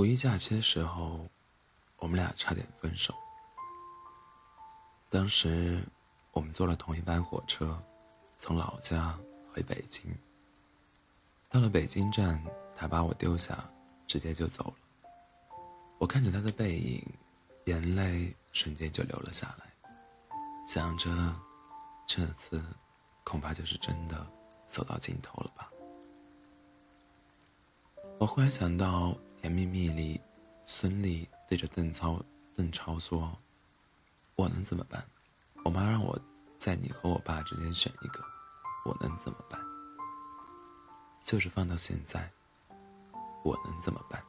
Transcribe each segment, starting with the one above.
五一假期的时候，我们俩差点分手。当时我们坐了同一班火车，从老家回北京。到了北京站，他把我丢下，直接就走了。我看着他的背影，眼泪瞬间就流了下来，想着这次恐怕就是真的走到尽头了吧。我忽然想到《甜蜜蜜》里，孙俪对着邓超邓超说：“我能怎么办？我妈让我在你和我爸之间选一个，我能怎么办？”就是放到现在，我能怎么办？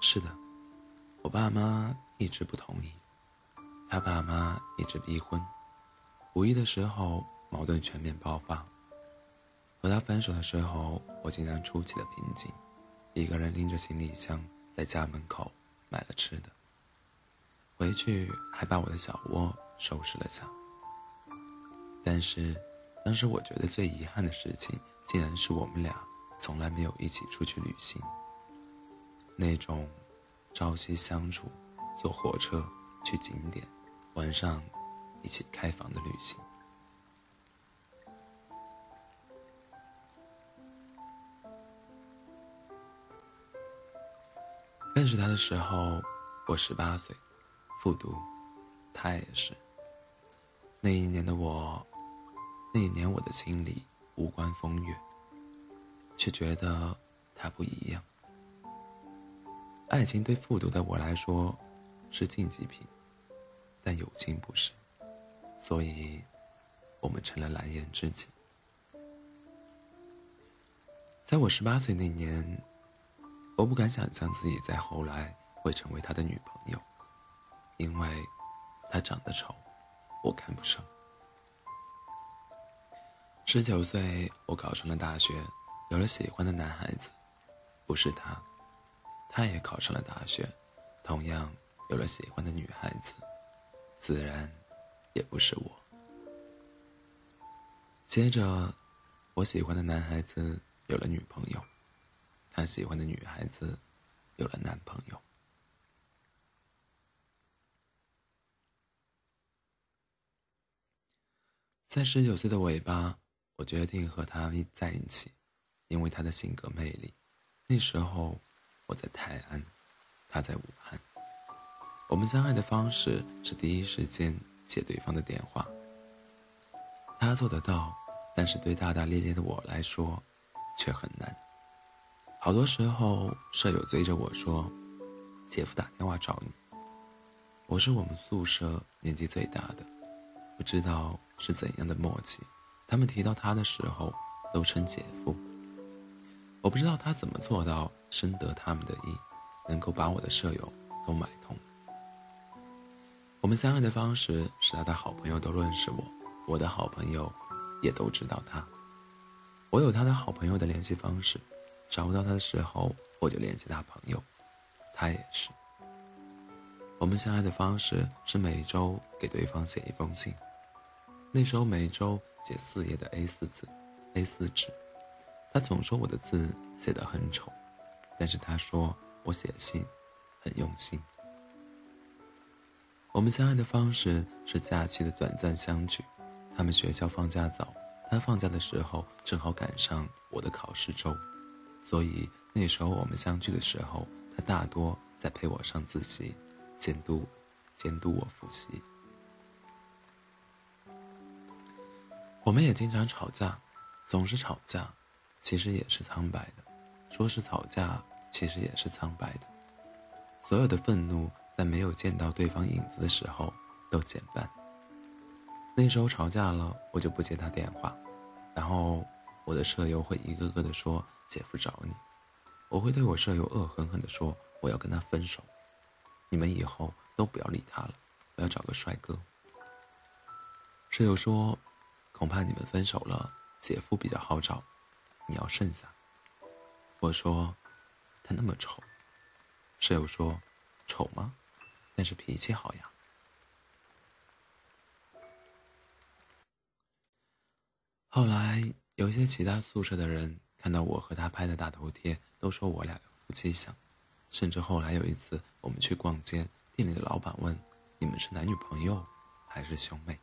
是的，我爸妈一直不同意，他爸妈一直逼婚。五一的时候，矛盾全面爆发。和他分手的时候，我竟然出奇的平静，一个人拎着行李箱在家门口买了吃的，回去还把我的小窝收拾了下。但是。当时我觉得最遗憾的事情，竟然是我们俩从来没有一起出去旅行。那种朝夕相处、坐火车去景点、晚上一起开房的旅行。认识他的时候，我十八岁，复读，他也是。那一年的我。那一年，我的心里无关风月，却觉得他不一样。爱情对复读的我来说是禁忌品，但友情不是，所以我们成了蓝颜知己。在我十八岁那年，我不敢想象自己在后来会成为他的女朋友，因为他长得丑，我看不上。十九岁，我考上了大学，有了喜欢的男孩子，不是他，他也考上了大学，同样有了喜欢的女孩子，自然也不是我。接着，我喜欢的男孩子有了女朋友，他喜欢的女孩子有了男朋友，在十九岁的尾巴。我决定和他在一起，因为他的性格魅力。那时候我在泰安，他在武汉。我们相爱的方式是第一时间接对方的电话。他做得到，但是对大大咧咧的我来说却很难。好多时候，舍友追着我说：“姐夫打电话找你。”我是我们宿舍年纪最大的，不知道是怎样的默契。他们提到他的时候，都称姐夫。我不知道他怎么做到深得他们的意，能够把我的舍友都买通。我们相爱的方式是他的好朋友都认识我，我的好朋友也都知道他。我有他的好朋友的联系方式，找不到他的时候，我就联系他朋友，他也是。我们相爱的方式是每周给对方写一封信，那时候每周。写四页的 A 四纸，A 四纸，他总说我的字写得很丑，但是他说我写信很用心。我们相爱的方式是假期的短暂相聚，他们学校放假早，他放假的时候正好赶上我的考试周，所以那时候我们相聚的时候，他大多在陪我上自习，监督，监督我复习。我们也经常吵架，总是吵架，其实也是苍白的。说是吵架，其实也是苍白的。所有的愤怒在没有见到对方影子的时候都减半。那时候吵架了，我就不接他电话，然后我的舍友会一个个的说姐夫找你，我会对我舍友恶狠狠的说我要跟他分手，你们以后都不要理他了，我要找个帅哥。舍友说。恐怕你们分手了，姐夫比较好找，你要慎下。我说，他那么丑。舍友说，丑吗？但是脾气好呀。后来有些其他宿舍的人看到我和他拍的大头贴，都说我俩夫妻相，甚至后来有一次我们去逛街，店里的老板问：“你们是男女朋友，还是兄妹？”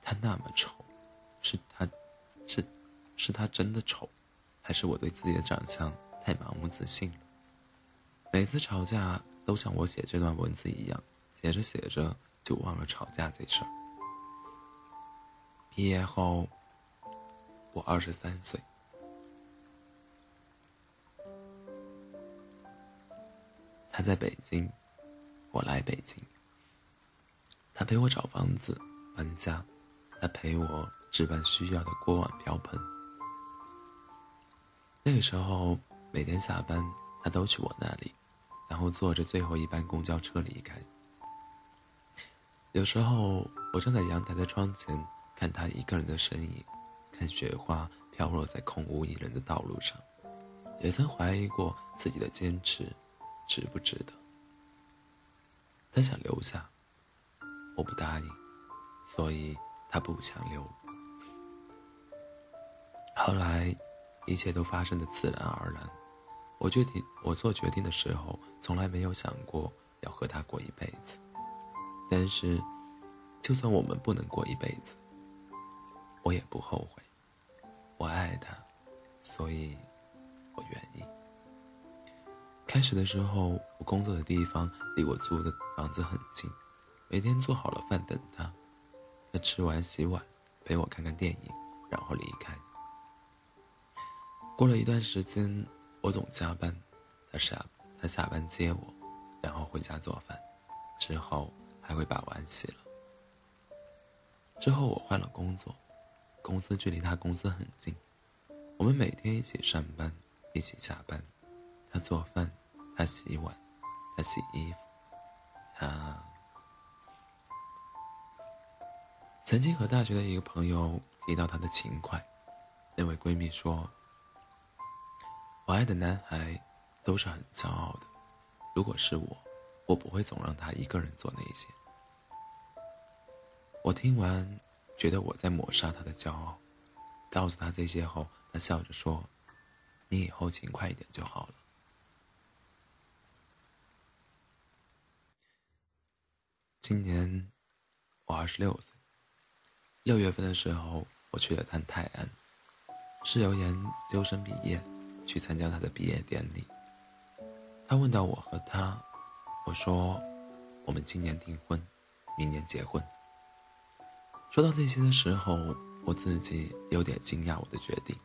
他那么丑，是他，是，是他真的丑，还是我对自己的长相太盲目自信？每次吵架都像我写这段文字一样，写着写着就忘了吵架这事。毕业后，我二十三岁。在北京，我来北京。他陪我找房子、搬家，他陪我置办需要的锅碗瓢盆。那个时候，每天下班，他都去我那里，然后坐着最后一班公交车离开。有时候，我站在阳台的窗前，看他一个人的身影，看雪花飘落在空无一人的道路上，也曾怀疑过自己的坚持。值不值得？他想留下，我不答应，所以他不强留。后来，一切都发生的自然而然。我决定，我做决定的时候，从来没有想过要和他过一辈子。但是，就算我们不能过一辈子，我也不后悔。我爱他，所以我愿意。开始的时候，我工作的地方离我租的房子很近，每天做好了饭等他，他吃完洗碗，陪我看看电影，然后离开。过了一段时间，我总加班，他下他下班接我，然后回家做饭，之后还会把碗洗了。之后我换了工作，公司距离他公司很近，我们每天一起上班，一起下班。他做饭，他洗碗，他洗衣服，他曾经和大学的一个朋友提到他的勤快，那位闺蜜说：“我爱的男孩都是很骄傲的，如果是我，我不会总让他一个人做那些。”我听完，觉得我在抹杀他的骄傲。告诉他这些后，他笑着说：“你以后勤快一点就好了。”今年我二十六岁。六月份的时候，我去了趟泰安，是由研究生毕业，去参加他的毕业典礼。他问到我和他，我说我们今年订婚，明年结婚。说到这些的时候，我自己有点惊讶我的决定，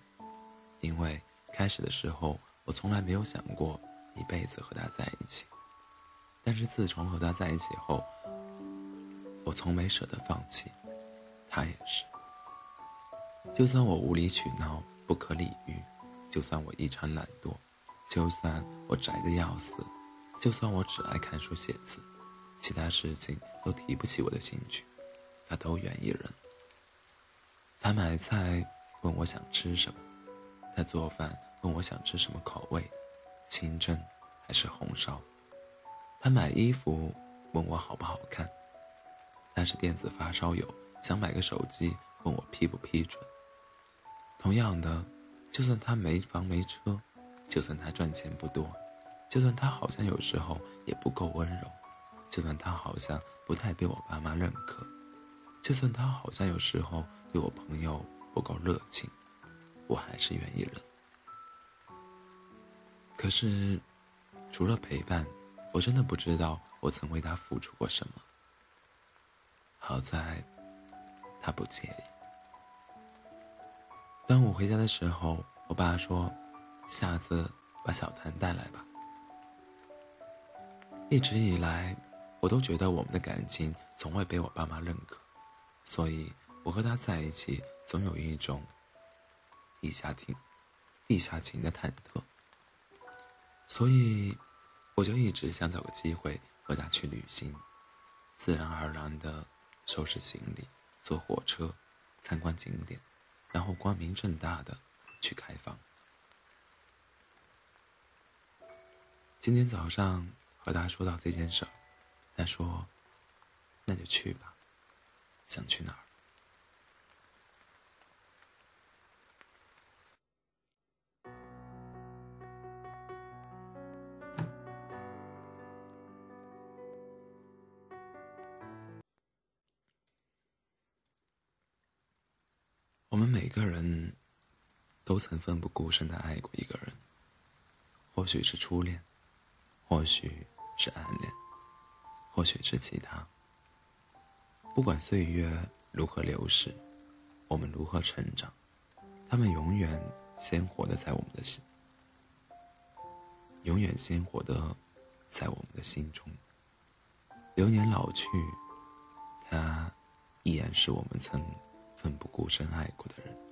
因为开始的时候我从来没有想过一辈子和他在一起，但是自从和他在一起后。我从没舍得放弃，他也是。就算我无理取闹、不可理喻，就算我异常懒惰，就算我宅得要死，就算我只爱看书写字，其他事情都提不起我的兴趣，他都愿意忍。他买菜问我想吃什么，他做饭问我想吃什么口味，清蒸还是红烧，他买衣服问我好不好看。他是电子发烧友，想买个手机，问我批不批准。同样的，就算他没房没车，就算他赚钱不多，就算他好像有时候也不够温柔，就算他好像不太被我爸妈认可，就算他好像有时候对我朋友不够热情，我还是愿意忍。可是，除了陪伴，我真的不知道我曾为他付出过什么。好在，他不介意。端午回家的时候，我爸说：“下次把小谭带来吧。”一直以来，我都觉得我们的感情从未被我爸妈认可，所以我和他在一起总有一种地下情、地下情的忐忑。所以，我就一直想找个机会和他去旅行，自然而然的。收拾行李，坐火车，参观景点，然后光明正大的去开房。今天早上和他说到这件事儿，他说：“那就去吧，想去哪儿？”我们每个人都曾奋不顾身的爱过一个人，或许是初恋，或许是暗恋，或许是其他。不管岁月如何流逝，我们如何成长，他们永远鲜活的在我们的心，永远鲜活的在我们的心中。流年老去，他依然是我们曾奋不顾身爱过的人。